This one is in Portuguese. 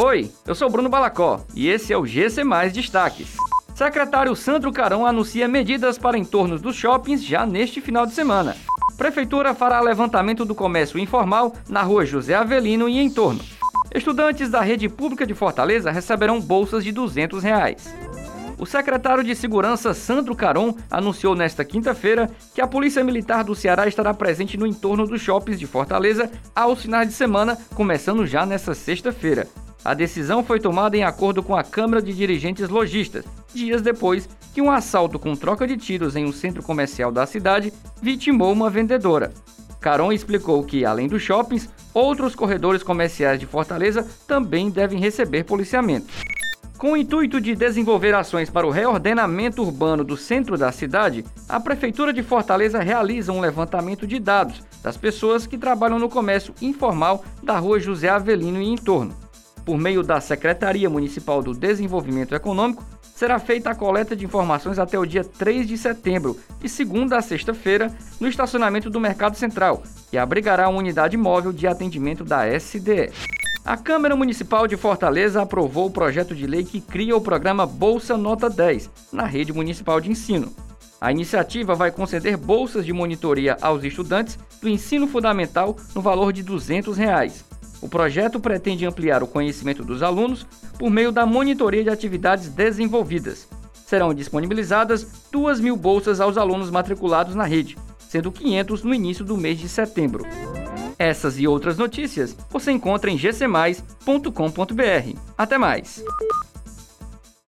Oi, eu sou Bruno Balacó e esse é o GC Mais Destaques. Secretário Sandro Carão anuncia medidas para entornos dos shoppings já neste final de semana. Prefeitura fará levantamento do comércio informal na rua José Avelino e em torno. Estudantes da rede pública de Fortaleza receberão bolsas de 200 reais. O secretário de Segurança Sandro Caron anunciou nesta quinta-feira que a Polícia Militar do Ceará estará presente no entorno dos shoppings de Fortaleza aos finais de semana, começando já nesta sexta-feira. A decisão foi tomada em acordo com a Câmara de Dirigentes Logistas, dias depois que um assalto com troca de tiros em um centro comercial da cidade vitimou uma vendedora. Caron explicou que, além dos shoppings, outros corredores comerciais de Fortaleza também devem receber policiamento. Com o intuito de desenvolver ações para o reordenamento urbano do centro da cidade, a Prefeitura de Fortaleza realiza um levantamento de dados das pessoas que trabalham no comércio informal da rua José Avelino e entorno. Por meio da Secretaria Municipal do Desenvolvimento Econômico, será feita a coleta de informações até o dia 3 de setembro, de segunda a sexta-feira, no estacionamento do Mercado Central, que abrigará uma unidade móvel de atendimento da SDE. A Câmara Municipal de Fortaleza aprovou o projeto de lei que cria o programa Bolsa Nota 10 na rede municipal de ensino. A iniciativa vai conceder bolsas de monitoria aos estudantes do ensino fundamental no valor de 200 reais. O projeto pretende ampliar o conhecimento dos alunos por meio da monitoria de atividades desenvolvidas. Serão disponibilizadas 2 mil bolsas aos alunos matriculados na rede, sendo 500 no início do mês de setembro. Essas e outras notícias você encontra em gcmais.com.br. Até mais!